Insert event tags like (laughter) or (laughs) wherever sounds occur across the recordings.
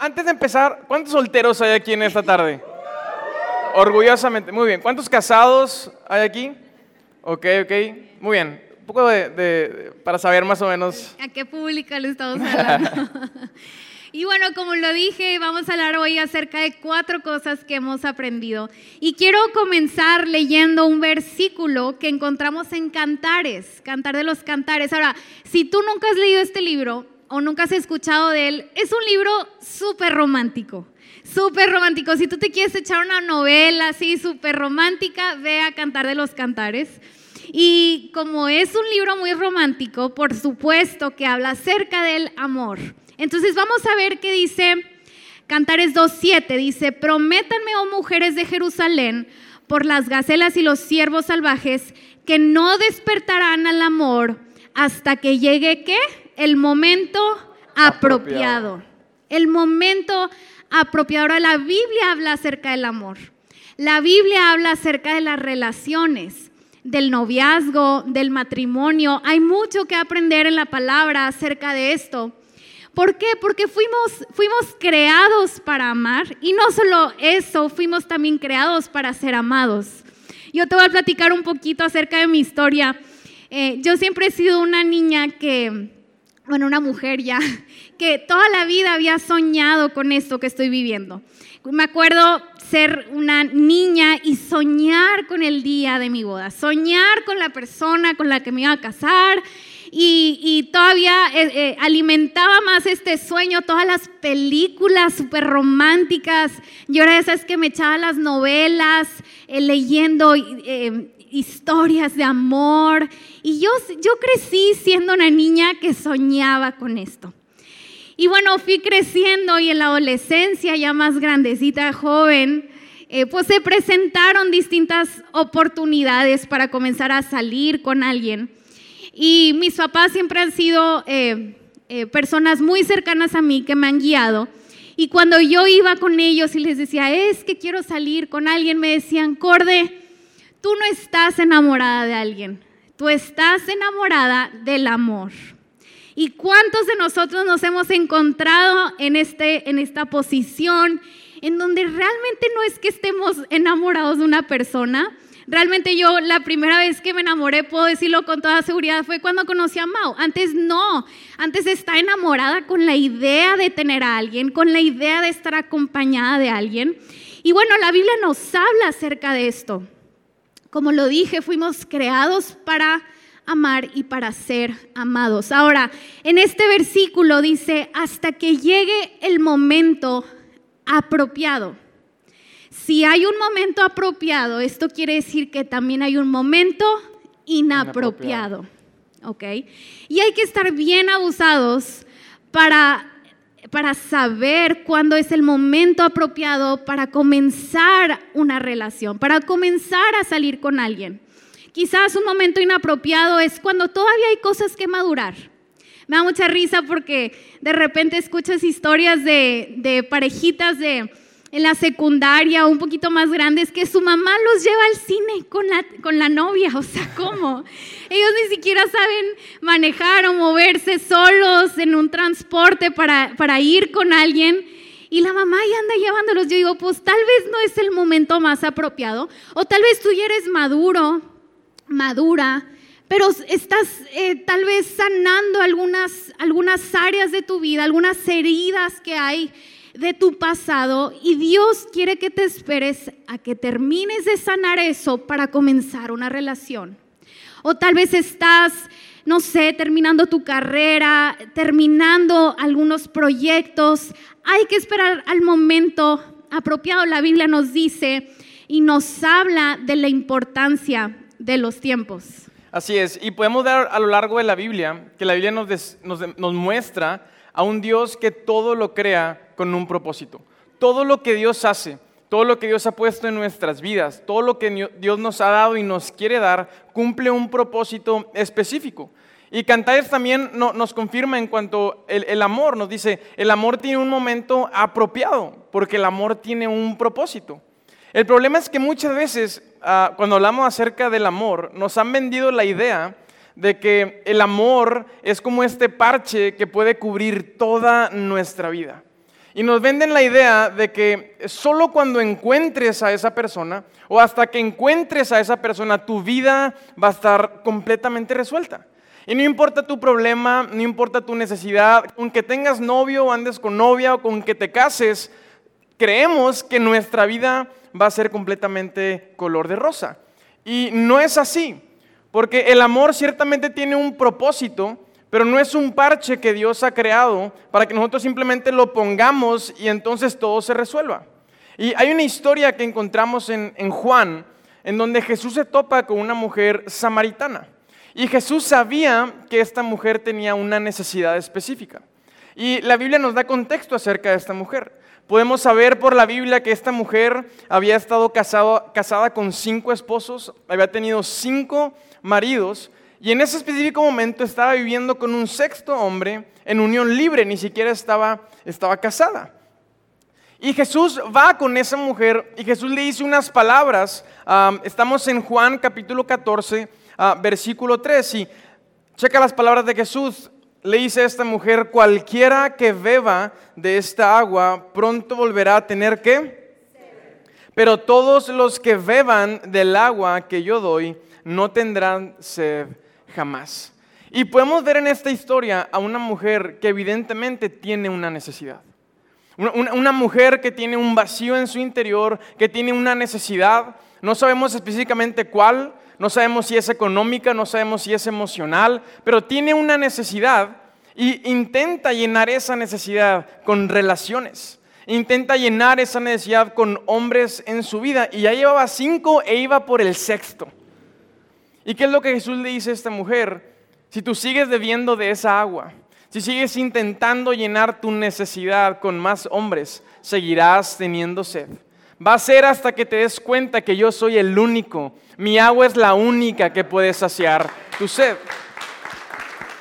antes de empezar, ¿cuántos solteros hay aquí en esta tarde? Orgullosamente, muy bien. ¿Cuántos casados hay aquí? Ok, ok, muy bien. Un poco de, para saber más o menos. ¿A qué público le estamos hablando? (laughs) y bueno, como lo dije, vamos a hablar hoy acerca de cuatro cosas que hemos aprendido. Y quiero comenzar leyendo un versículo que encontramos en Cantares, Cantar de los Cantares. Ahora, si tú nunca has leído este libro o nunca has escuchado de él, es un libro súper romántico súper romántico. Si tú te quieres echar una novela así súper romántica, ve a Cantar de los Cantares. Y como es un libro muy romántico, por supuesto que habla acerca del amor. Entonces vamos a ver qué dice Cantares 2.7. Dice, prométanme, oh mujeres de Jerusalén, por las gacelas y los ciervos salvajes, que no despertarán al amor hasta que llegue, ¿qué? El momento apropiado. apropiado. El momento apropiado. Ahora, la Biblia habla acerca del amor. La Biblia habla acerca de las relaciones, del noviazgo, del matrimonio. Hay mucho que aprender en la palabra acerca de esto. ¿Por qué? Porque fuimos, fuimos creados para amar y no solo eso, fuimos también creados para ser amados. Yo te voy a platicar un poquito acerca de mi historia. Eh, yo siempre he sido una niña que, bueno, una mujer ya, (laughs) que toda la vida había soñado con esto que estoy viviendo. Me acuerdo ser una niña y soñar con el día de mi boda, soñar con la persona con la que me iba a casar y, todavía eh, eh, alimentaba más este sueño, todas las películas súper románticas. Yo era de esas que me echaba las novelas, eh, leyendo historias de amor. Y yo, yo crecí siendo una niña que soñaba con esto. Y bueno, fui creciendo y en la adolescencia, ya más grandecita, joven, eh, pues se presentaron distintas oportunidades para comenzar a salir con alguien. Y mis papás siempre han sido eh, eh, personas muy cercanas a mí que me han guiado. Y cuando yo iba con ellos y les decía, es que quiero salir con alguien, me decían, Corde, Tú no estás enamorada de alguien, tú estás enamorada del amor. ¿Y cuántos de nosotros nos hemos encontrado en, este, en esta posición en donde realmente no es que estemos enamorados de una persona? Realmente yo la primera vez que me enamoré, puedo decirlo con toda seguridad, fue cuando conocí a Mao. Antes no, antes está enamorada con la idea de tener a alguien, con la idea de estar acompañada de alguien. Y bueno, la Biblia nos habla acerca de esto. Como lo dije, fuimos creados para amar y para ser amados. Ahora, en este versículo dice, hasta que llegue el momento apropiado. Si hay un momento apropiado, esto quiere decir que también hay un momento inapropiado. ¿Ok? Y hay que estar bien abusados para para saber cuándo es el momento apropiado para comenzar una relación, para comenzar a salir con alguien. Quizás un momento inapropiado es cuando todavía hay cosas que madurar. Me da mucha risa porque de repente escuchas historias de, de parejitas de en la secundaria un poquito más grandes que su mamá los lleva al cine con la, con la novia. O sea, (laughs) ¿cómo? Ellos ni siquiera saben manejar o moverse solos en un transporte para, para ir con alguien. Y la mamá ya anda llevándolos. Yo digo, pues tal vez no es el momento más apropiado. O tal vez tú ya eres maduro, madura, pero estás eh, tal vez sanando algunas, algunas áreas de tu vida, algunas heridas que hay de tu pasado y Dios quiere que te esperes a que termines de sanar eso para comenzar una relación. O tal vez estás, no sé, terminando tu carrera, terminando algunos proyectos. Hay que esperar al momento apropiado. La Biblia nos dice y nos habla de la importancia de los tiempos. Así es, y podemos ver a lo largo de la Biblia que la Biblia nos, nos muestra a un Dios que todo lo crea con un propósito. Todo lo que Dios hace, todo lo que Dios ha puesto en nuestras vidas, todo lo que Dios nos ha dado y nos quiere dar, cumple un propósito específico. Y Cantares también nos confirma en cuanto el, amor, nos dice, el amor tiene un momento apropiado, porque el amor tiene un propósito. El problema es que muchas veces, ah, cuando hablamos acerca del amor, nos han vendido la idea de que el amor es como este parche que puede cubrir toda nuestra vida. Y nos venden la idea de que solo cuando encuentres a esa persona o hasta que encuentres a esa persona, tu vida va a estar completamente resuelta. Y no importa tu problema, no importa tu necesidad, con que tengas novio o andes con novia o con que te cases, creemos que nuestra vida va a ser completamente color de rosa. Y no es así, porque el amor ciertamente tiene un propósito, pero no es un parche que Dios ha creado para que nosotros simplemente lo pongamos y entonces todo se resuelva. Y hay una historia que encontramos en, Juan, en donde Jesús se topa con una mujer samaritana. Y Jesús sabía que esta mujer tenía una necesidad específica. Y la Biblia nos da contexto acerca de esta mujer. Podemos saber por la Biblia que esta mujer había estado casada con cinco esposos, había tenido cinco maridos y en ese específico momento estaba viviendo con un sexto hombre en unión libre, ni siquiera estaba, estaba casada. Y Jesús va con esa mujer y Jesús le dice unas palabras. estamos en Juan capítulo 14, ah, versículo 3. Y checa las palabras de Jesús. Le dice a esta mujer, cualquiera que beba de esta agua pronto volverá a tener que... Pero todos los que beban del agua que yo doy no tendrán sed jamás. Y podemos ver en esta historia a una mujer que evidentemente tiene una necesidad. Una, mujer que tiene un vacío en su interior, que tiene una necesidad. No sabemos específicamente cuál, no sabemos si es económica, no sabemos si es emocional, pero tiene una necesidad y intenta llenar esa necesidad con relaciones. Intenta llenar esa necesidad con hombres en su vida. Y ya llevaba cinco e iba por el sexto. ¿Y qué es lo que Jesús le dice a esta mujer? Si tú sigues debiendo de esa agua, si sigues intentando llenar tu necesidad con más hombres, seguirás teniendo sed. Va a ser hasta que te des cuenta que yo soy el único. Mi agua es la única que puede saciar tu sed.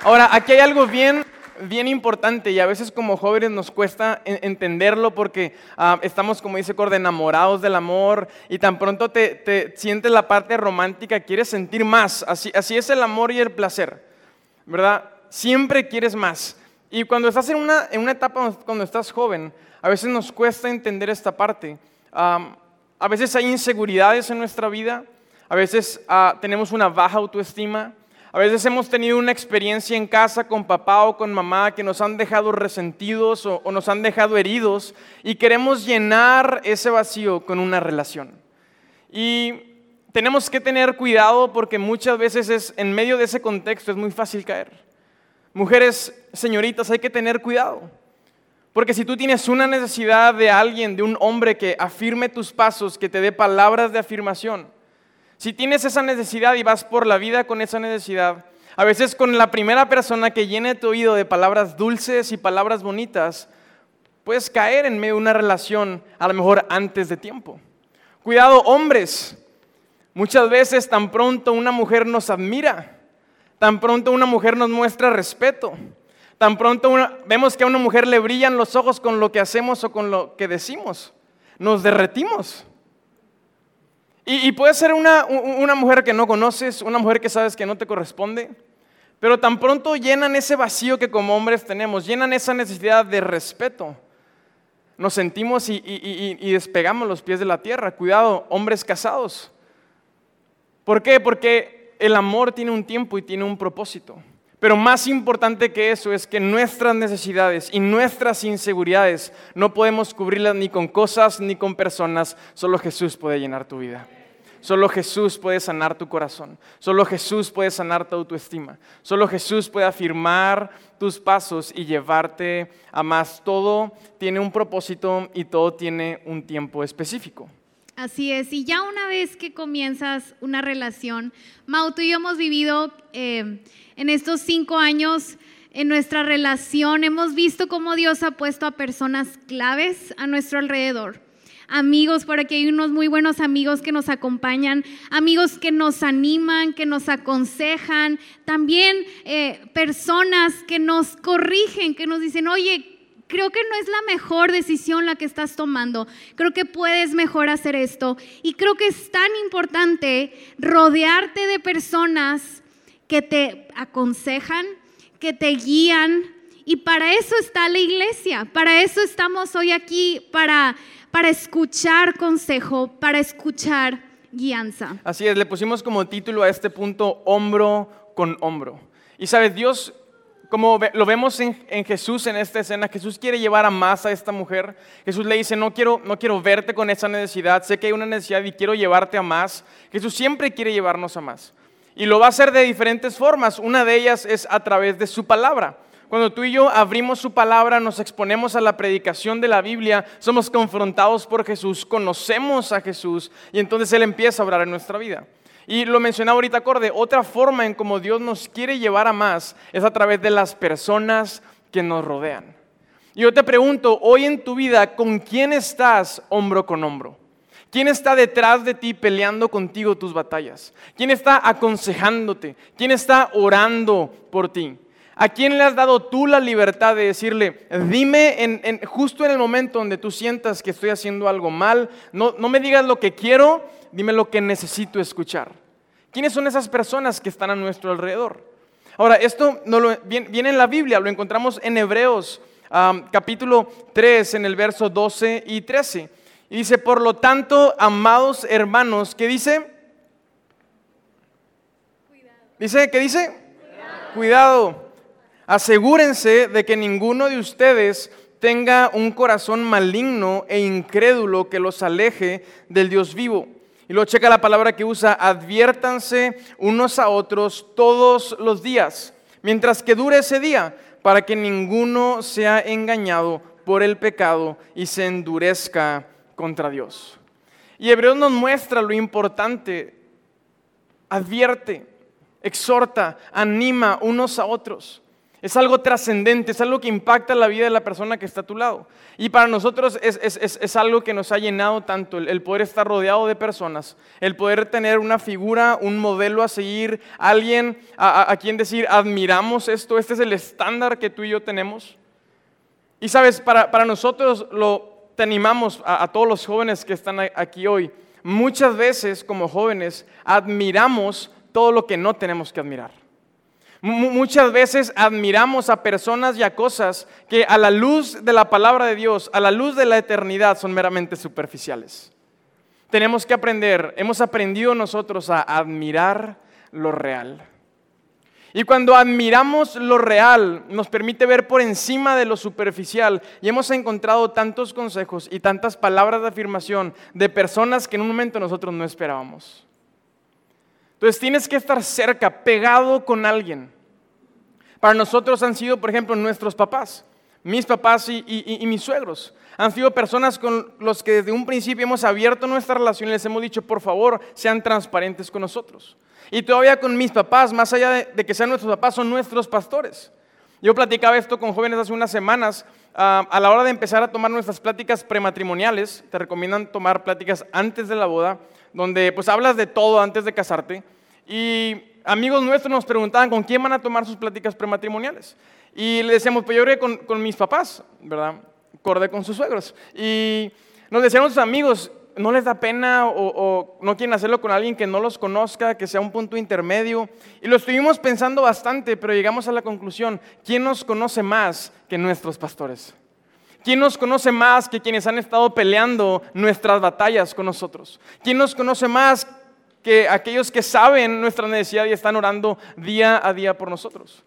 Ahora, aquí hay algo bien bien importante y a veces como jóvenes nos cuesta entenderlo porque ah, estamos, como dice Cord, enamorados del amor y tan pronto te, sientes la parte romántica, quieres sentir más. Así, así es el amor y el placer, ¿verdad? Siempre quieres más. Y cuando estás en una, en una etapa, cuando estás joven, a veces nos cuesta entender esta parte. a veces hay inseguridades en nuestra vida, a veces ah, tenemos una baja autoestima, a veces hemos tenido una experiencia en casa con papá o con mamá que nos han dejado resentidos o, nos han dejado heridos y queremos llenar ese vacío con una relación. Y tenemos que tener cuidado porque muchas veces es, en medio de ese contexto es muy fácil caer. Mujeres, señoritas, hay que tener cuidado. Porque si tú tienes una necesidad de alguien, de un hombre que afirme tus pasos, que te dé palabras de afirmación, si tienes esa necesidad y vas por la vida con esa necesidad, a veces con la primera persona que llene tu oído de palabras dulces y palabras bonitas, puedes caer en medio de una relación a lo mejor antes de tiempo. Cuidado, hombres. Muchas veces tan pronto una mujer nos admira, tan pronto una mujer nos muestra respeto, tan pronto vemos que a una mujer le brillan los ojos con lo que hacemos o con lo que decimos, nos derretimos. Y, puede ser una, una mujer que no conoces, una mujer que sabes que no te corresponde, pero tan pronto llenan ese vacío que como hombres tenemos, llenan esa necesidad de respeto. Nos sentimos y, y, despegamos los pies de la tierra. Cuidado, hombres casados. ¿Por qué? Porque el amor tiene un tiempo y tiene un propósito. Pero más importante que eso es que nuestras necesidades y nuestras inseguridades no podemos cubrirlas ni con cosas ni con personas. Solo Jesús puede llenar tu vida. Solo Jesús puede sanar tu corazón. Solo Jesús puede sanar tu autoestima. Solo Jesús puede afirmar tus pasos y llevarte a más. Todo tiene un propósito y todo tiene un tiempo específico. Así es, y ya una vez que comienzas una relación, Mau, tú y yo hemos vivido eh, en estos cinco años en nuestra relación, hemos visto cómo Dios ha puesto a personas claves a nuestro alrededor amigos, por aquí hay unos muy buenos amigos que nos acompañan, amigos que nos animan, que nos aconsejan, también eh, personas que nos corrigen, que nos dicen, oye, creo que no es la mejor decisión la que estás tomando. Creo que puedes mejor hacer esto. Y creo que es tan importante rodearte de personas que te aconsejan, que te guían Y para eso está la iglesia, para eso estamos hoy aquí, para, para escuchar consejo, para escuchar guianza. Así es, le pusimos como título a este punto hombro con hombro. Y sabes, Dios, como lo vemos en, Jesús en esta escena, Jesús quiere llevar a más a esta mujer. Jesús le dice, no quiero, no quiero verte con esa necesidad, sé que hay una necesidad y quiero llevarte a más. Jesús siempre quiere llevarnos a más. Y lo va a hacer de diferentes formas. Una de ellas es a través de su palabra. Cuando tú y yo abrimos su palabra, nos exponemos a la predicación de la Biblia, somos confrontados por Jesús, conocemos a Jesús y entonces Él empieza a obrar en nuestra vida. Y lo mencionaba ahorita acorde, otra forma en como Dios nos quiere llevar a más es a través de las personas que nos rodean. Y yo te pregunto, hoy en tu vida, ¿con quién estás hombro con hombro? ¿Quién está detrás de ti peleando contigo tus batallas? ¿Quién está aconsejándote? ¿Quién está orando por ti? ¿A quién le has dado tú la libertad de decirle, dime en, justo en el momento donde tú sientas que estoy haciendo algo mal, no, no me digas lo que quiero, dime lo que necesito escuchar? ¿Quiénes son esas personas que están a nuestro alrededor? Ahora, esto no lo, viene, en la Biblia, lo encontramos en Hebreos capítulo 3, en el verso 12 y 13. Y dice, por lo tanto, amados hermanos, ¿qué dice? Cuidado. Dice, ¿qué dice? Cuidado Asegúrense de que ninguno de ustedes tenga un corazón maligno e incrédulo que los aleje del Dios vivo. Y lo checa la palabra que usa, adviértanse unos a otros todos los días, mientras que dure ese día, para que ninguno sea engañado por el pecado y se endurezca contra Dios. Y Hebreos nos muestra lo importante, advierte, exhorta, anima unos a otros. Es algo trascendente, es algo que impacta la vida de la persona que está a tu lado. Y para nosotros es, algo que nos ha llenado tanto, el, poder estar rodeado de personas, el poder tener una figura, un modelo a seguir, alguien a, quien decir, admiramos esto, este es el estándar que tú y yo tenemos. Y sabes, para, nosotros lo, te animamos a todos los jóvenes que están aquí hoy, muchas veces como jóvenes admiramos todo lo que no tenemos que admirar. Muchas veces admiramos a personas y a cosas que a la luz de la palabra de Dios, a la luz de la eternidad, son meramente superficiales. Tenemos que aprender, hemos aprendido nosotros a admirar lo real. Y cuando admiramos lo real, nos permite ver por encima de lo superficial. Y hemos encontrado tantos consejos y tantas palabras de afirmación de personas que en un momento nosotros no esperábamos. Entonces tienes que estar cerca, pegado con alguien. Para nosotros han sido, por ejemplo, nuestros papás, mis papás y, mis suegros. Han sido personas con los que desde un principio hemos abierto nuestra relación y les hemos dicho, por favor, sean transparentes con nosotros. Y todavía con mis papás, más allá de, que sean nuestros papás, son nuestros pastores. Yo platicaba esto con jóvenes hace unas semanas. Ah, a la hora de empezar a tomar nuestras pláticas prematrimoniales, te recomiendan tomar pláticas antes de la boda donde pues hablas de todo antes de casarte. Y amigos nuestros nos preguntaban con quién van a tomar sus pláticas prematrimoniales. Y le decíamos, pues yo con, con mis papás, ¿verdad? Cordé con sus suegros. Y nos decían sus amigos, ¿no les da pena o, o, no quieren hacerlo con alguien que no los conozca, que sea un punto intermedio? Y lo estuvimos pensando bastante, pero llegamos a la conclusión, ¿quién nos conoce más que nuestros pastores? ¿Quién nos conoce más que quienes han estado peleando nuestras batallas con nosotros? ¿Quién nos conoce más que aquellos que saben nuestra necesidad y están orando día a día por nosotros?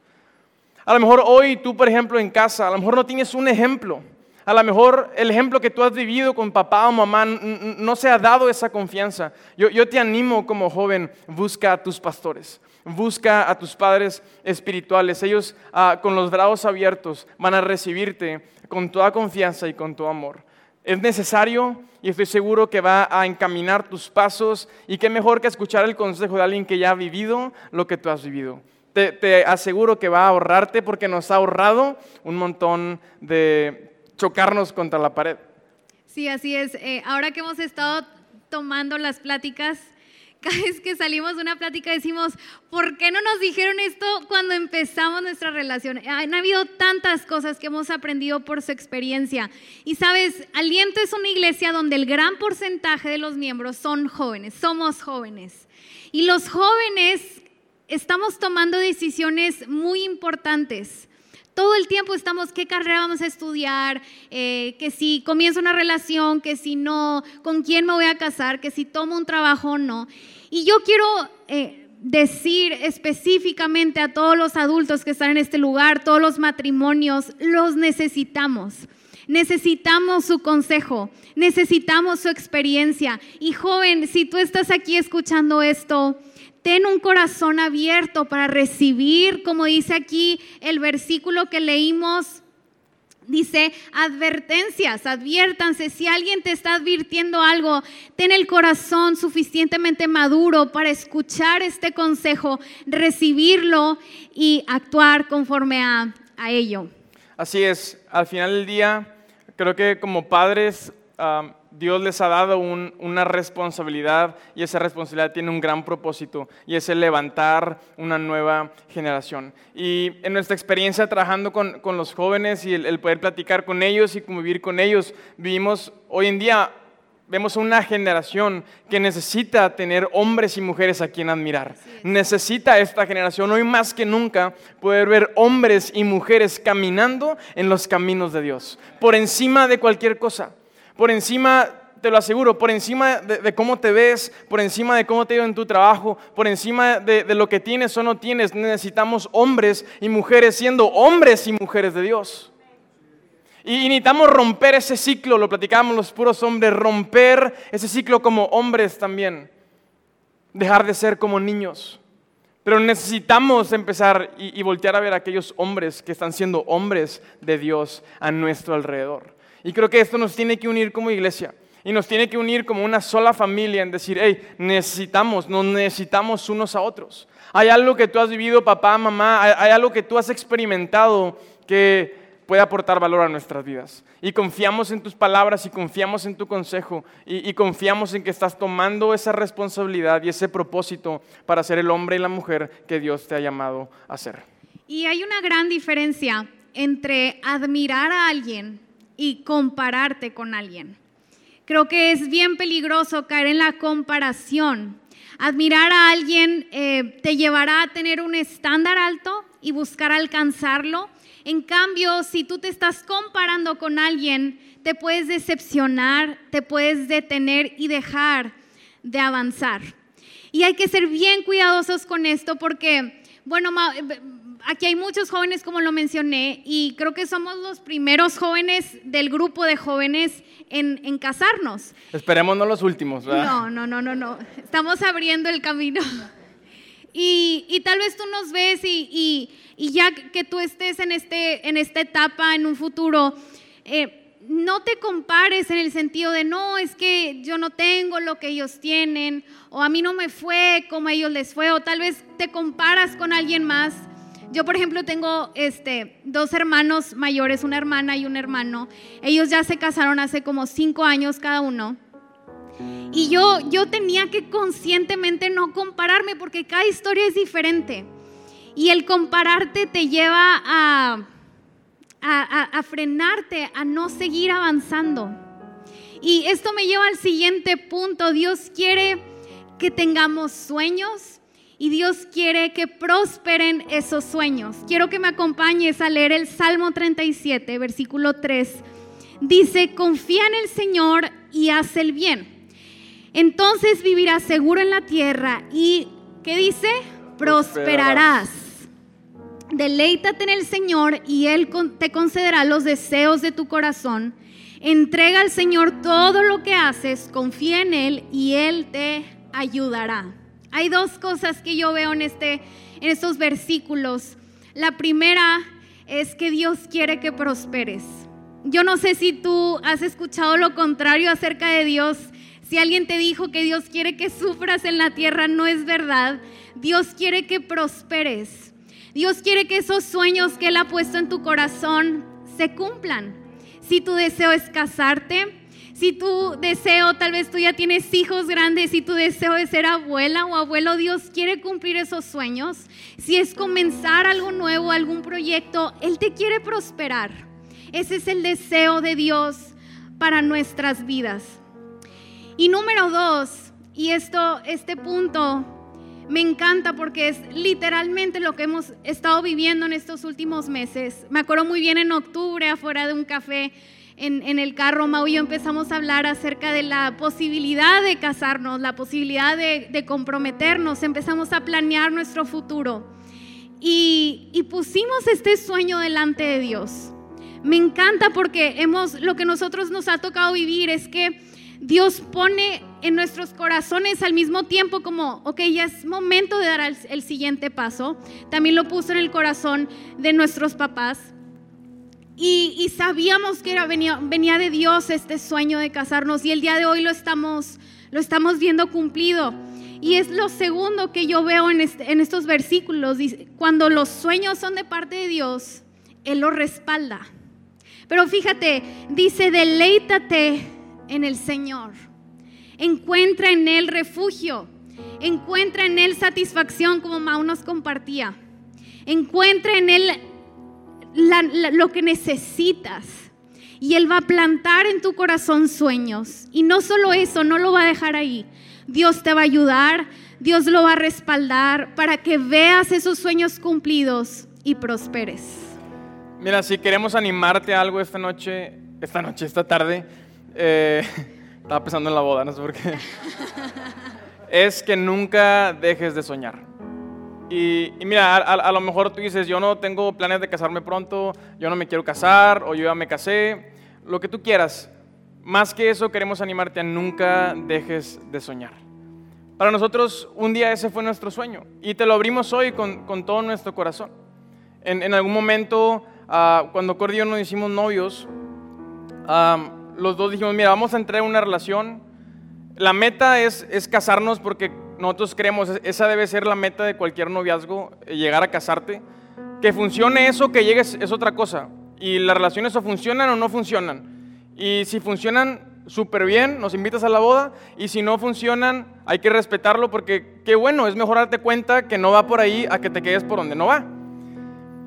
A lo mejor hoy tú, por ejemplo, en casa, a lo mejor no tienes un ejemplo. A lo mejor el ejemplo que tú has vivido con papá o mamá no se ha dado esa confianza. Yo, yo te animo como joven, busca a tus pastores. Busca a tus padres espirituales. Ellos ah, con los brazos abiertos van a recibirte con toda confianza y con todo amor. Es necesario y estoy seguro que va a encaminar tus pasos y qué mejor que escuchar el consejo de alguien que ya ha vivido lo que tú has vivido. Te, te aseguro que va a ahorrarte porque nos ha ahorrado un montón de chocarnos contra la pared. Sí, así es. Eh, ahora que hemos estado tomando las pláticas cada vez que salimos de una plática decimos, ¿por qué no nos dijeron esto cuando empezamos nuestra relación? Han habido tantas cosas que hemos aprendido por su experiencia. Y sabes, Aliento es una iglesia donde el gran porcentaje de los miembros son jóvenes, somos jóvenes. Y los jóvenes estamos tomando decisiones muy importantes todo el tiempo estamos, ¿qué carrera vamos a estudiar? Eh, que si comienzo una relación, que si no, ¿con quién me voy a casar? Que si tomo un trabajo o no. Y yo quiero eh, decir específicamente a todos los adultos que están en este lugar, todos los matrimonios, los necesitamos. Necesitamos su consejo, necesitamos su experiencia. Y joven, si tú estás aquí escuchando esto, ten un corazón abierto para recibir, como dice aquí el versículo que leímos, Dice, advertencias, adviértanse. Si alguien te está advirtiendo algo, ten el corazón suficientemente maduro para escuchar este consejo, recibirlo y actuar conforme a, a ello. Así es, al final del día, creo que como padres Dios les ha dado una responsabilidad y esa responsabilidad tiene un gran propósito y es el levantar una nueva generación. Y en nuestra experiencia trabajando con, los jóvenes y el, poder platicar con ellos y convivir con ellos, vivimos hoy en día, vemos una generación que necesita tener hombres y mujeres a quien admirar. Necesita esta generación hoy más que nunca poder ver hombres y mujeres caminando en los caminos de Dios, por encima de cualquier cosa por encima, te lo aseguro, por encima de, cómo te ves, por encima de cómo te va en tu trabajo, por encima de, lo que tienes o no tienes, necesitamos hombres y mujeres siendo hombres y mujeres de Dios. Y, necesitamos romper ese ciclo, lo platicábamos los puros hombres, romper ese ciclo como hombres también, dejar de ser como niños. Pero necesitamos empezar y, y, voltear a ver a aquellos hombres que están siendo hombres de Dios a nuestro alrededor. Y creo que esto nos tiene que unir como iglesia. Y nos tiene que unir como una sola familia en decir, hey, necesitamos, nos necesitamos unos a otros. Hay algo que tú has vivido, papá, mamá, hay, algo que tú has experimentado que puede aportar valor a nuestras vidas. Y confiamos en tus palabras y confiamos en tu consejo y, y, confiamos en que estás tomando esa responsabilidad y ese propósito para ser el hombre y la mujer que Dios te ha llamado a ser. Y hay una gran diferencia entre admirar a alguien y compararte con alguien. Creo que es bien peligroso caer en la comparación. Admirar a alguien eh, te llevará a tener un estándar alto y buscar alcanzarlo. En cambio, si tú te estás comparando con alguien, te puedes decepcionar, te puedes detener y dejar de avanzar. Y hay que ser bien cuidadosos con esto porque, bueno, aquí hay muchos jóvenes, como lo mencioné, y creo que somos los primeros jóvenes del grupo de jóvenes en, casarnos. Esperemos no los últimos, ¿verdad? No, no, no, no, no. Estamos abriendo el camino. Y, tal vez tú nos ves y, ya que tú estés en, este, en esta etapa, en un futuro, eh, no te compares en el sentido de, no, es que yo no tengo lo que ellos tienen, o a mí no me fue como a ellos les fue, o tal vez te comparas con alguien más yo, por ejemplo, tengo este, dos hermanos mayores, una hermana y un hermano. Ellos ya se casaron hace como cinco años cada uno. Y yo, yo tenía que conscientemente no compararme porque cada historia es diferente. Y el compararte te lleva a, a, a frenarte, a no seguir avanzando. Y esto me lleva al siguiente punto. Dios quiere que tengamos sueños, y Dios quiere que prosperen esos sueños. Quiero que me acompañes a leer el Salmo 37, versículo 3. Dice, confía en el Señor y haz el bien. Entonces vivirás seguro en la tierra y, ¿qué dice? Prosperarás. Deleítate en el Señor y Él te concederá los deseos de tu corazón. Entrega al Señor todo lo que haces, confía en Él y Él te ayudará. Hay dos cosas que yo veo en, este, en estos versículos. La primera es que Dios quiere que prosperes. Yo no sé si tú has escuchado lo contrario acerca de Dios. Si alguien te dijo que Dios quiere que sufras en la tierra, no es verdad. Dios quiere que prosperes. Dios quiere que esos sueños que Él ha puesto en tu corazón se cumplan. Si tu deseo es casarte, si tu deseo, tal vez tú ya tienes hijos grandes, si tu deseo es ser abuela o abuelo, Dios quiere cumplir esos sueños. Si es comenzar algo nuevo, algún proyecto, Él te quiere prosperar. Ese es el deseo de Dios para nuestras vidas. Y número dos, y esto, este punto me encanta porque es literalmente lo que hemos estado viviendo en estos últimos meses. Me acuerdo muy bien en octubre, afuera de un café, en, el carro, Mau y yo empezamos a hablar acerca de la posibilidad de casarnos, la posibilidad de, comprometernos, empezamos a planear nuestro futuro. Y, pusimos este sueño delante de Dios. Me encanta porque hemos, lo que nosotros nos ha tocado vivir es que Dios pone en nuestros corazones al mismo tiempo como, ok, ya es momento de dar el, siguiente paso. También lo puso en el corazón de nuestros papás. Y, sabíamos que era, venía, venía, de Dios este sueño de casarnos y el día de hoy lo estamos, lo estamos viendo cumplido. Y es lo segundo que yo veo en, este, en estos versículos. Cuando los sueños son de parte de Dios, Él los respalda. Pero fíjate, dice, deleítate en el Señor. Encuentra en Él refugio. Encuentra en Él satisfacción, como Mau nos compartía. Encuentra en Él lo que necesitas. Y Él va a plantar en tu corazón sueños. Y no solo eso, no lo va a dejar ahí. Dios te va a ayudar, Dios lo va a respaldar para que veas esos sueños cumplidos y prosperes. Mira, si queremos animarte a algo esta noche, esta noche, esta tarde, eh, (laughs) estaba pensando en la boda, no sé por qué. (laughs) es que nunca dejes de soñar. Y, mira, a, lo mejor tú dices, yo no tengo planes de casarme pronto, yo no me quiero casar, o yo ya me casé, lo que tú quieras. Más que eso, queremos animarte a nunca dejes de soñar. Para nosotros, un día ese fue nuestro sueño, y te lo abrimos hoy con, todo nuestro corazón. En, algún momento, ah, cuando Cordy y yo nos hicimos novios, los dos dijimos, mira, vamos a entrar en una relación. La meta es, es casarnos porque nosotros creemos, esa debe ser la meta de cualquier noviazgo, eh, llegar a casarte. Que funcione eso, que llegues, es otra cosa. Y las relaciones o funcionan o no funcionan. Y si funcionan súper bien, nos invitas a la boda. Y si no funcionan, hay que respetarlo porque qué bueno, es mejor darte cuenta que no va por ahí a que te quedes por donde no va.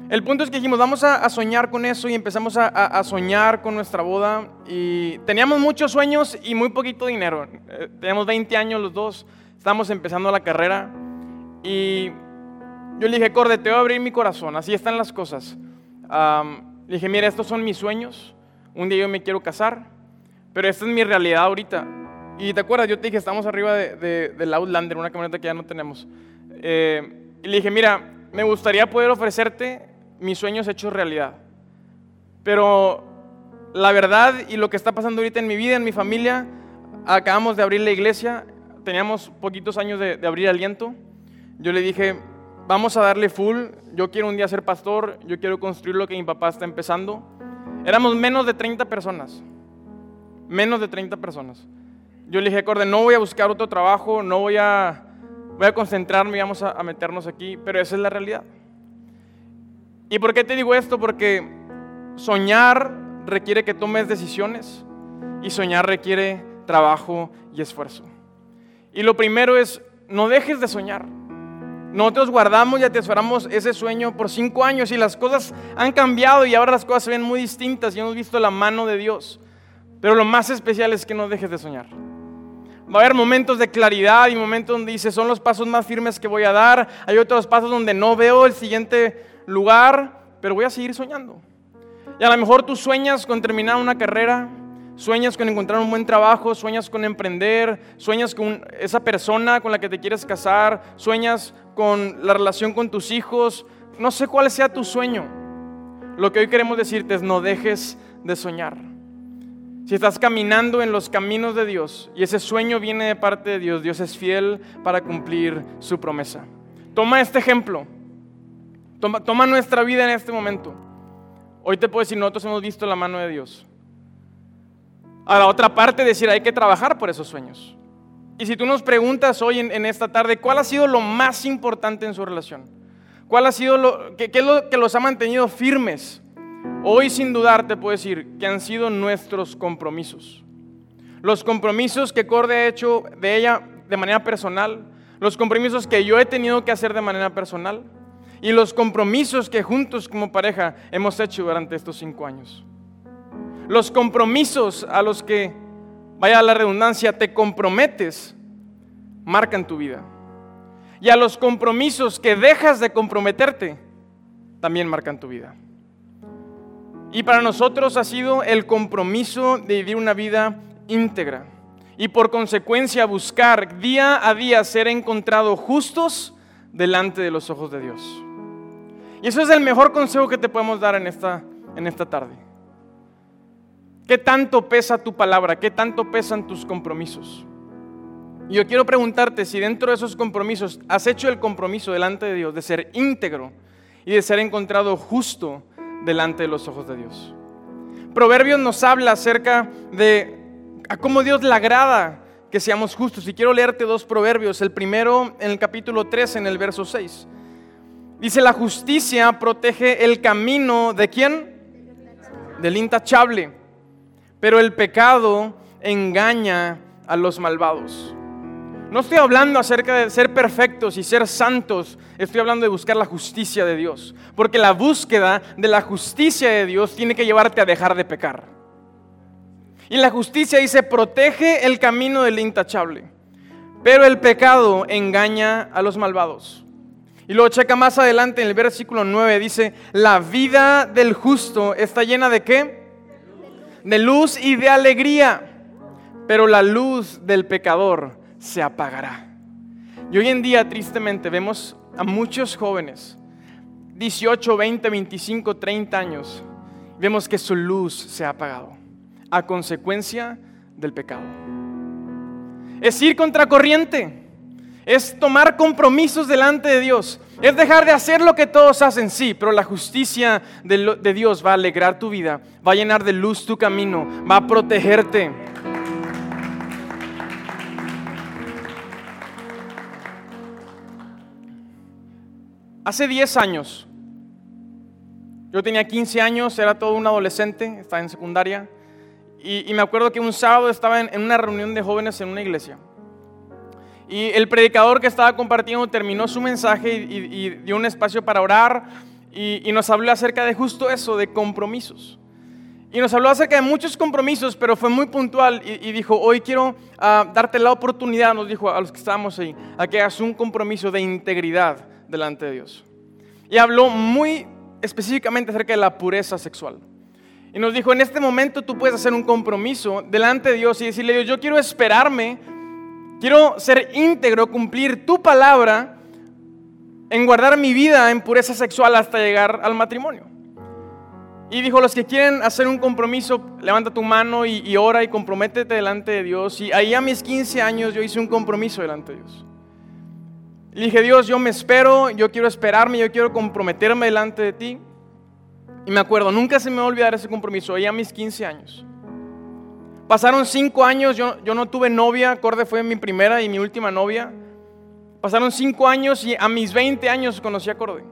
El punto es que dijimos, vamos a, soñar con eso y empezamos a, soñar con nuestra boda. Y teníamos muchos sueños y muy poquito dinero. Eh, teníamos 20 años los dos, estábamos empezando la carrera. Y yo le dije, Corde, te voy a abrir mi corazón, así están las cosas. le dije, mira, estos son mis sueños. Un día yo me quiero casar, pero esta es mi realidad ahorita. Y te acuerdas, yo te dije, estamos arriba de, del Outlander, una camioneta que ya no tenemos. Eh, y le dije, mira, me gustaría poder ofrecerte mis sueños hechos realidad. Pero la verdad y lo que está pasando ahorita en mi vida, en mi familia, acabamos de abrir la iglesia, teníamos poquitos años de, abrir aliento. Yo le dije, vamos a darle full, yo quiero un día ser pastor, yo quiero construir lo que mi papá está empezando. Éramos menos de 30 personas, menos de 30 personas. Yo le dije, Corde, no voy a buscar otro trabajo, no voy a, voy a concentrarme y vamos a meternos aquí, pero esa es la realidad. ¿Y por qué te digo esto? Porque soñar requiere que tomes decisiones y soñar requiere trabajo y esfuerzo. Y lo primero es, no dejes de soñar. Nosotros guardamos y atesoramos ese sueño por cinco años y las cosas han cambiado y ahora las cosas se ven muy distintas y hemos visto la mano de Dios. Pero lo más especial es que no dejes de soñar. Va a haber momentos de claridad y momentos donde dices, son los pasos más firmes que voy a dar. Hay otros pasos donde no veo el siguiente lugar, pero voy a seguir soñando. Y a lo mejor tú sueñas con terminar una carrera, sueñas con encontrar un buen trabajo, sueñas con emprender, sueñas con esa persona con la que te quieres casar, sueñas con la relación con tus hijos, no sé cuál sea tu sueño. Lo que hoy queremos decirte es no dejes de soñar. Si estás caminando en los caminos de Dios y ese sueño viene de parte de Dios, Dios es fiel para cumplir su promesa. Toma este ejemplo. Toma, nuestra vida en este momento. Hoy te puedo decir, nosotros hemos visto la mano de Dios. A la otra parte decir, hay que trabajar por esos sueños. Y si tú nos preguntas hoy en, esta tarde, ¿cuál ha sido lo más importante en su relación? ¿Cuál ha sido lo, qué es lo que los ha mantenido firmes? Hoy sin dudar te puedo decir que han sido nuestros compromisos. Los compromisos que Corde ha hecho de ella de manera personal, los compromisos que yo he tenido que hacer de manera personal, y los compromisos que juntos como pareja hemos hecho durante estos cinco años. Los compromisos a los que, vaya la redundancia, te comprometes, marcan tu vida. y a los compromisos que dejas de comprometerte también marcan tu vida. Y para nosotros ha sido el compromiso de vivir una vida íntegra y por consecuencia buscar día a día ser encontrados justos delante de los ojos de Dios. Y eso es el mejor consejo que te podemos dar en esta, en esta tarde. ¿Qué tanto pesa tu palabra? ¿Qué tanto pesan tus compromisos? Y yo quiero preguntarte si dentro de esos compromisos has hecho el compromiso delante de Dios de ser íntegro y de ser encontrado justo delante de los ojos de Dios. Proverbios nos habla acerca de cómo Dios le agrada que seamos justos. Y quiero leerte dos proverbios. El primero en el capítulo 3, en el verso 6. Dice, la justicia protege el camino de quién? Del intachable. Pero el pecado engaña a los malvados. No estoy hablando acerca de ser perfectos y ser santos, estoy hablando de buscar la justicia de Dios. Porque la búsqueda de la justicia de Dios tiene que llevarte a dejar de pecar. Y la justicia dice, protege el camino del intachable. Pero el pecado engaña a los malvados. Y luego checa más adelante en el versículo 9, dice, la vida del justo está llena de qué? De luz y de alegría. Pero la luz del pecador se apagará. Y hoy en día, tristemente, vemos a muchos jóvenes, 18, 20, 25, 30 años, vemos que su luz se ha apagado a consecuencia del pecado. Es ir contracorriente, es tomar compromisos delante de Dios, es dejar de hacer lo que todos hacen, sí, pero la justicia de, Dios va a alegrar tu vida, va a llenar de luz tu camino, va a protegerte. Hace 10 años, yo tenía 15 años, era todo un adolescente, estaba en secundaria, y, me acuerdo que un sábado estaba en, una reunión de jóvenes en una iglesia. Y el predicador que estaba compartiendo terminó su mensaje y, dio un espacio para orar y, nos habló acerca de justo eso, de compromisos. Y nos habló acerca de muchos compromisos, pero fue muy puntual y, dijo, hoy quiero ah, darte la oportunidad, nos dijo a los que estábamos ahí, a que hagas un compromiso de integridad delante de Dios. Y habló muy específicamente acerca de la pureza sexual. Y nos dijo, en este momento tú puedes hacer un compromiso delante de Dios y decirle, Dios, yo quiero esperarme, quiero ser íntegro, cumplir tu palabra en guardar mi vida en pureza sexual hasta llegar al matrimonio. Y dijo, los que quieren hacer un compromiso, levanta tu mano y, ora y comprométete delante de Dios. Y ahí a mis 15 años yo hice un compromiso delante de Dios. Y dije, Dios, yo me espero, yo quiero esperarme, yo quiero comprometerme delante de ti. Y me acuerdo, nunca se me va a olvidar ese compromiso, ahí a mis 15 años. Pasaron 5 años, yo, yo no tuve novia, Corde fue mi primera y mi última novia. Pasaron 5 años y a mis 20 años conocí a Corde.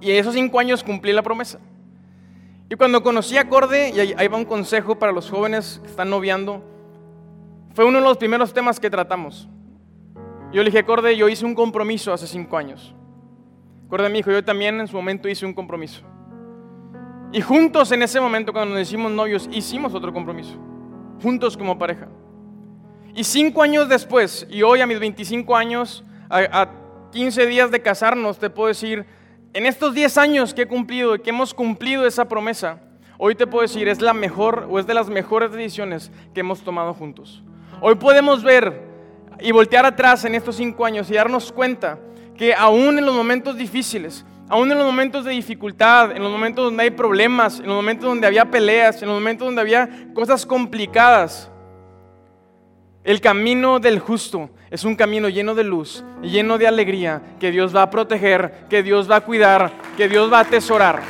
Y esos 5 años cumplí la promesa. Y cuando conocí a Corde, y ahí va un consejo para los jóvenes que están noviando, fue uno de los primeros temas que tratamos. Yo le dije, Corde, yo hice un compromiso hace cinco años. Corde me dijo, yo también en su momento hice un compromiso. Y juntos en ese momento, cuando nos hicimos novios, hicimos otro compromiso. Juntos como pareja. Y cinco años después, y hoy a mis 25 años, a, 15 días de casarnos, te puedo decir, en estos 10 años que he cumplido, que hemos cumplido esa promesa, hoy te puedo decir, es la mejor o es de las mejores decisiones que hemos tomado juntos. Hoy podemos ver y voltear atrás en estos cinco años y darnos cuenta que aún en los momentos difíciles, aún en los momentos de dificultad, en los momentos donde hay problemas, en los momentos donde había peleas, en los momentos donde había cosas complicadas, el camino del justo es un camino lleno de luz, lleno de alegría, que Dios va a proteger, que Dios va a cuidar, que Dios va a atesorar.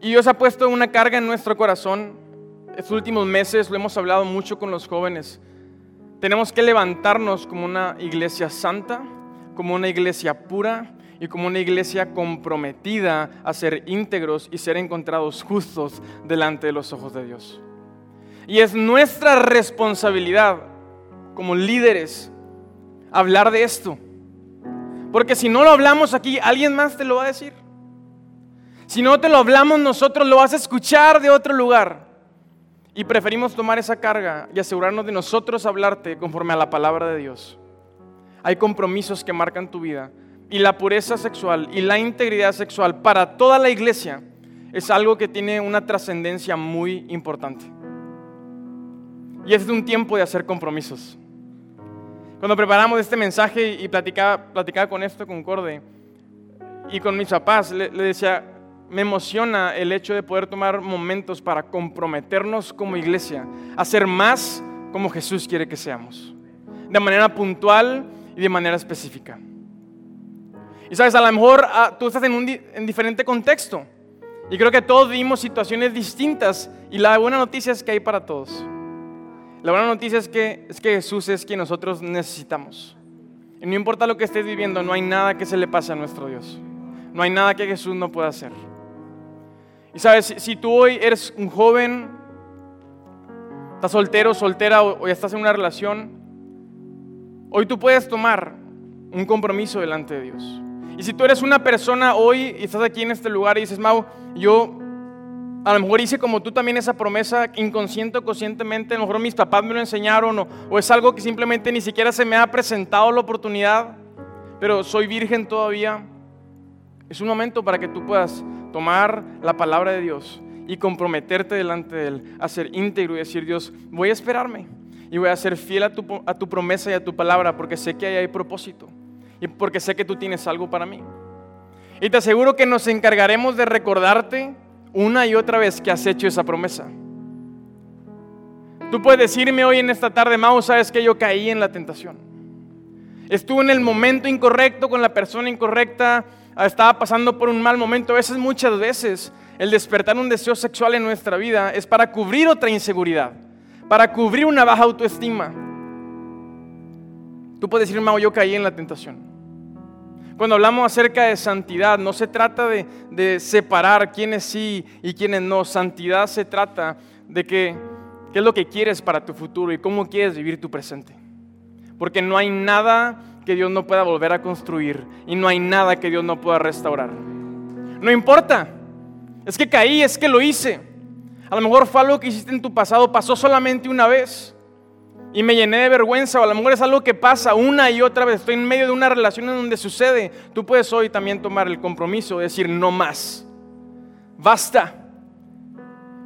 Y Dios ha puesto una carga en nuestro corazón estos últimos meses lo hemos hablado mucho con los jóvenes. Tenemos que levantarnos como una iglesia santa, como una iglesia pura y como una iglesia comprometida a ser íntegros y ser encontrados justos delante de los ojos de Dios. Y es nuestra responsabilidad como líderes hablar de esto. Porque si no lo hablamos aquí, alguien más te lo va a decir. Si no te lo hablamos nosotros, lo vas a escuchar de otro lugar. Y preferimos tomar esa carga y asegurarnos de nosotros hablarte conforme a la palabra de Dios. Hay compromisos que marcan tu vida. Y la pureza sexual y la integridad sexual para toda la iglesia es algo que tiene una trascendencia muy importante. Y es un tiempo de hacer compromisos. Cuando preparamos este mensaje y platicaba, platicaba con esto con Corde y con mis papás, le decía, me emociona el hecho de poder tomar momentos para comprometernos como iglesia a ser más como Jesús quiere que seamos, de manera puntual y de manera específica. Y sabes, a lo mejor ah, tú estás en un en diferente contexto y creo que todos vivimos situaciones distintas y la buena noticia es que hay para todos. La buena noticia es que, es que Jesús es quien nosotros necesitamos. Y no importa lo que estés viviendo, no hay nada que se le pase a nuestro Dios. No hay nada que Jesús no pueda hacer. Y sabes, si, tú hoy eres un joven, estás soltero, soltera o, ya estás en una relación, hoy tú puedes tomar un compromiso delante de Dios. Y si tú eres una persona hoy y estás aquí en este lugar y dices, Mau, yo a lo mejor hice como tú también esa promesa inconsciente o conscientemente, a lo mejor mis papás me lo enseñaron o, o es algo que simplemente ni siquiera se me ha presentado la oportunidad, pero soy virgen todavía. Es un momento para que tú puedas tomar la palabra de Dios y comprometerte delante de Él a ser íntegro y decir, Dios, voy a esperarme y voy a ser fiel a tu, a tu promesa y a tu palabra porque sé que ahí hay propósito y porque sé que tú tienes algo para mí. Y te aseguro que nos encargaremos de recordarte una y otra vez que has hecho esa promesa. Tú puedes decirme hoy en esta tarde, Mau, sabes que yo caí en la tentación. Estuve en el momento incorrecto con la persona incorrecta, estaba pasando por un mal momento. A veces, muchas veces, el despertar un deseo sexual en nuestra vida es para cubrir otra inseguridad, para cubrir una baja autoestima. Tú puedes decir, Mau, yo caí en la tentación. Cuando hablamos acerca de santidad, no se trata de, de separar quiénes sí y quiénes no. Santidad se trata de que, qué es lo que quieres para tu futuro y cómo quieres vivir tu presente. Porque no hay nada que Dios no pueda volver a construir y no hay nada que Dios no pueda restaurar. No importa. Es que caí, es que lo hice. A lo mejor fue algo que hiciste en tu pasado, pasó solamente una vez y me llené de vergüenza, o a lo mejor es algo que pasa una y otra vez, estoy en medio de una relación en donde sucede. Tú puedes hoy también tomar el compromiso de decir no más. Basta.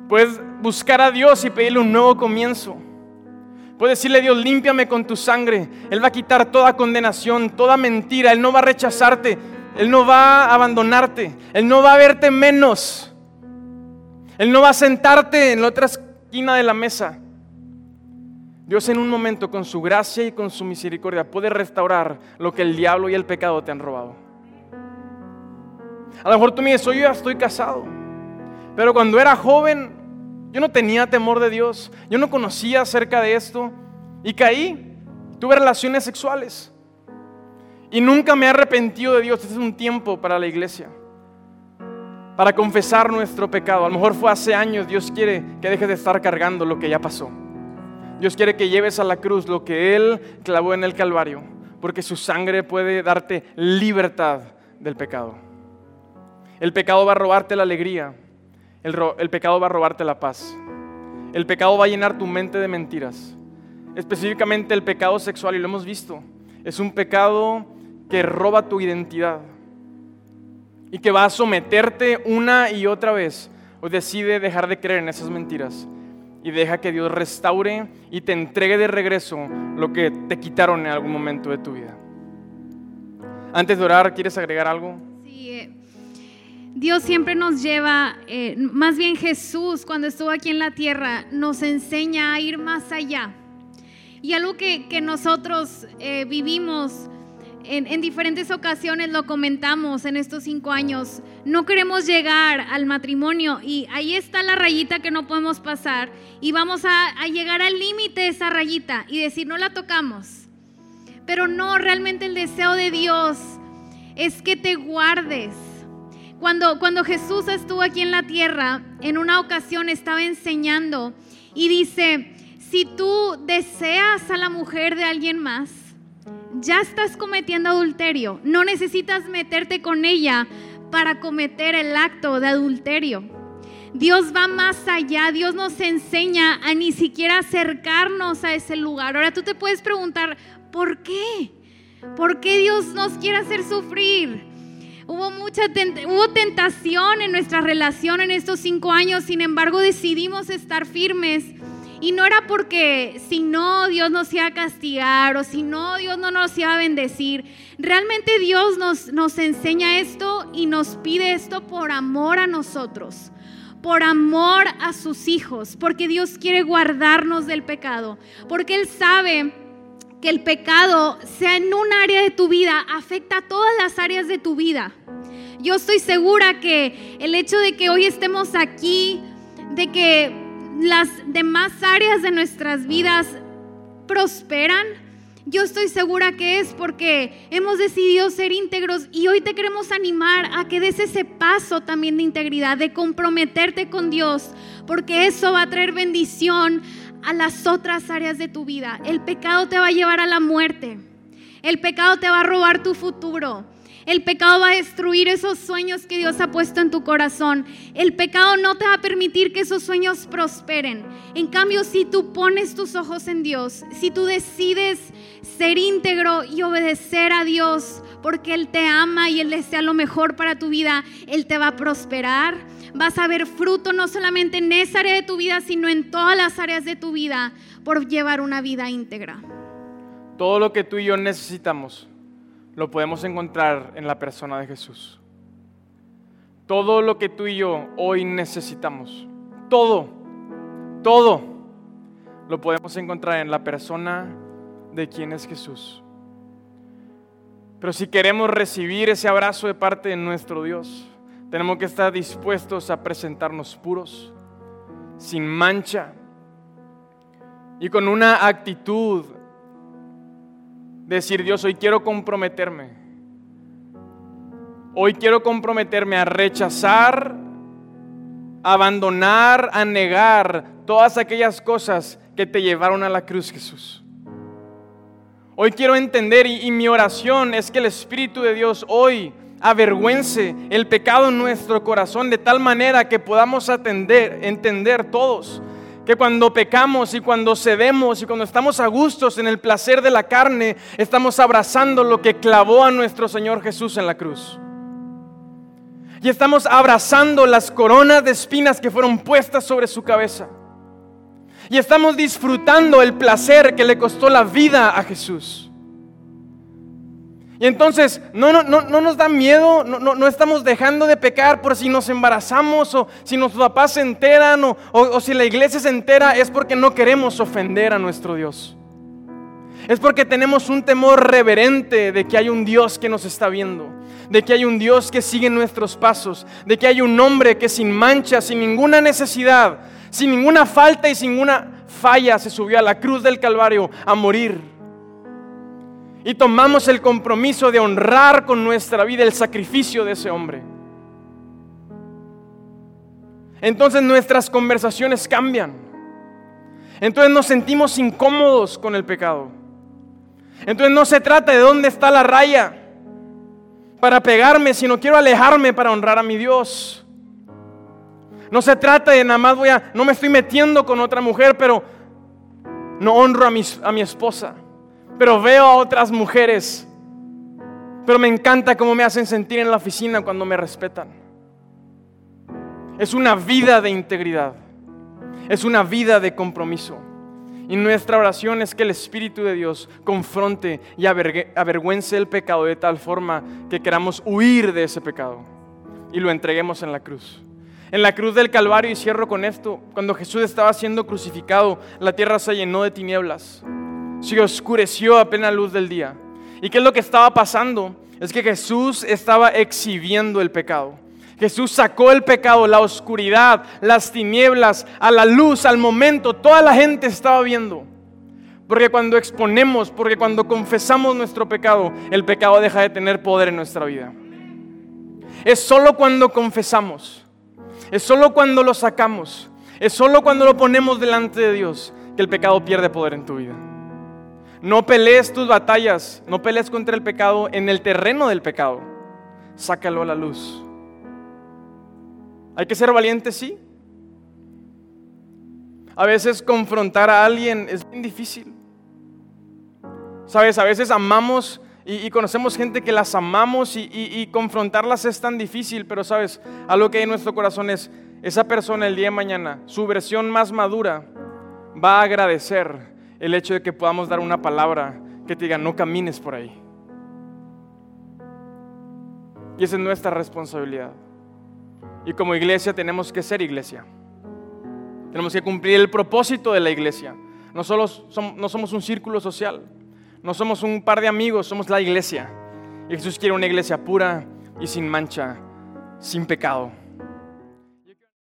Puedes buscar a Dios y pedirle un nuevo comienzo. Puedes decirle, Dios, límpiame con tu sangre. Él va a quitar toda condenación, toda mentira. Él no va a rechazarte. Él no va a abandonarte. Él no va a verte menos. Él no va a sentarte en la otra esquina de la mesa. Dios en un momento con su gracia y con su misericordia puede restaurar lo que el diablo y el pecado te han robado. A lo mejor tú me dices, yo ya estoy casado. Pero cuando era joven, yo no tenía temor de Dios, yo no conocía acerca de esto y caí, tuve relaciones sexuales. Y nunca me he arrepentido de Dios. Este es un tiempo para la iglesia, para confesar nuestro pecado. A lo mejor fue hace años, Dios quiere que dejes de estar cargando lo que ya pasó. Dios quiere que lleves a la cruz lo que Él clavó en el Calvario, porque su sangre puede darte libertad del pecado. El pecado va a robarte la alegría, el, pecado va a robarte la paz. El pecado va a llenar tu mente de mentiras. Específicamente el pecado sexual, y lo hemos visto, es un pecado que roba tu identidad y que va a someterte una y otra vez o decide dejar de creer en esas mentiras y deja que Dios restaure y te entregue de regreso lo que te quitaron en algún momento de tu vida. Antes de orar, ¿quieres agregar algo? Dios siempre nos lleva, eh, más bien Jesús cuando estuvo aquí en la tierra, nos enseña a ir más allá. Y algo que, nosotros eh, vivimos en, en, diferentes ocasiones, lo comentamos en estos cinco años, no queremos llegar al matrimonio y ahí está la rayita que no podemos pasar y vamos a, a llegar al límite de esa rayita y decir, no la tocamos. Pero no, realmente el deseo de Dios es que te guardes cuando, cuando Jesús estuvo aquí en la tierra, en una ocasión estaba enseñando y dice, si tú deseas a la mujer de alguien más, ya estás cometiendo adulterio. No necesitas meterte con ella para cometer el acto de adulterio. Dios va más allá, Dios nos enseña a ni siquiera acercarnos a ese lugar. Ahora tú te puedes preguntar, ¿por qué? ¿Por qué Dios nos quiere hacer sufrir? Hubo mucha hubo tentación en nuestra relación en estos cinco años, sin embargo decidimos estar firmes. Y no era porque si no Dios nos iba a castigar o si no Dios no nos iba a bendecir. Realmente Dios nos, nos enseña esto y nos pide esto por amor a nosotros por amor a sus hijos, porque Dios quiere guardarnos del pecado, porque Él sabe que el pecado, sea en un área de tu vida, afecta a todas las áreas de tu vida. Yo estoy segura que el hecho de que hoy estemos aquí, de que las demás áreas de nuestras vidas prosperan, yo estoy segura que es porque hemos decidido ser íntegros y hoy te queremos animar a que des ese paso también de integridad, de comprometerte con Dios, porque eso va a traer bendición a las otras áreas de tu vida. El pecado te va a llevar a la muerte. El pecado te va a robar tu futuro. El pecado va a destruir esos sueños que Dios ha puesto en tu corazón. El pecado no te va a permitir que esos sueños prosperen. En cambio, si tú pones tus ojos en Dios, si tú decides ser íntegro y obedecer a Dios, porque Él te ama y Él desea lo mejor para tu vida, Él te va a prosperar vas a ver fruto no solamente en esa área de tu vida, sino en todas las áreas de tu vida por llevar una vida íntegra. Todo lo que tú y yo necesitamos lo podemos encontrar en la persona de Jesús. Todo lo que tú y yo hoy necesitamos, todo, todo, lo podemos encontrar en la persona de quien es Jesús. Pero si queremos recibir ese abrazo de parte de nuestro Dios, tenemos que estar dispuestos a presentarnos puros, sin mancha y con una actitud de decir, Dios, hoy quiero comprometerme. Hoy quiero comprometerme a rechazar, a abandonar, a negar todas aquellas cosas que te llevaron a la cruz, Jesús. Hoy quiero entender y mi oración es que el Espíritu de Dios hoy avergüence el pecado en nuestro corazón de tal manera que podamos atender, entender todos que cuando pecamos y cuando cedemos y cuando estamos a gustos en el placer de la carne, estamos abrazando lo que clavó a nuestro Señor Jesús en la cruz. Y estamos abrazando las coronas de espinas que fueron puestas sobre su cabeza. Y estamos disfrutando el placer que le costó la vida a Jesús. Y entonces no, no, no, nos da miedo, no, no, estamos dejando de pecar por si nos embarazamos o si nuestros papás se enteran o, o si la iglesia se entera, es porque no queremos ofender a nuestro Dios. Es porque tenemos un temor reverente de que hay un Dios que nos está viendo, de que hay un Dios que sigue nuestros pasos, de que hay un hombre que sin mancha, sin ninguna necesidad, sin ninguna falta y sin ninguna falla se subió a la cruz del Calvario a morir y tomamos el compromiso de honrar con nuestra vida el sacrificio de ese hombre. Entonces nuestras conversaciones cambian. Entonces nos sentimos incómodos con el pecado. Entonces no se trata de dónde está la raya para pegarme, sino quiero alejarme para honrar a mi Dios. No se trata de nada más voy a, no me estoy metiendo con otra mujer, pero no honro a mi, a mi esposa pero veo a otras mujeres. Pero me encanta cómo me hacen sentir en la oficina cuando me respetan. Es una vida de integridad. Es una vida de compromiso. Y nuestra oración es que el Espíritu de Dios confronte y avergüence el pecado de tal forma que queramos huir de ese pecado y lo entreguemos en la cruz. En la cruz del Calvario, y cierro con esto, cuando Jesús estaba siendo crucificado, la tierra se llenó de tinieblas se oscureció a plena luz del día. ¿Y qué es lo que estaba pasando? Es que Jesús estaba exhibiendo el pecado. Jesús sacó el pecado, la oscuridad, las tinieblas, a la luz, al momento. Toda la gente estaba viendo. Porque cuando exponemos, porque cuando confesamos nuestro pecado, el pecado deja de tener poder en nuestra vida. Es solo cuando confesamos, es solo cuando lo sacamos, es solo cuando lo ponemos delante de Dios que el pecado pierde poder en tu vida. No pelees tus batallas, no pelees contra el pecado en el terreno del pecado. Sácalo a la luz. Hay que ser valiente, sí, A veces confrontar a alguien es bien difícil. Sabes, a veces amamos y, conocemos gente que las amamos y, y, confrontarlas es tan difícil, pero sabes, algo que hay en nuestro corazón es, esa persona el día de mañana, su versión más madura, va a agradecer el hecho de que podamos dar una palabra que te diga, no camines por ahí. Y esa es nuestra responsabilidad. Y como iglesia tenemos que ser iglesia. Tenemos que cumplir el propósito de la iglesia. No, solo somos, no somos un círculo social, no somos un par de amigos, somos la iglesia. Y Jesús quiere una iglesia pura y sin mancha, sin pecado.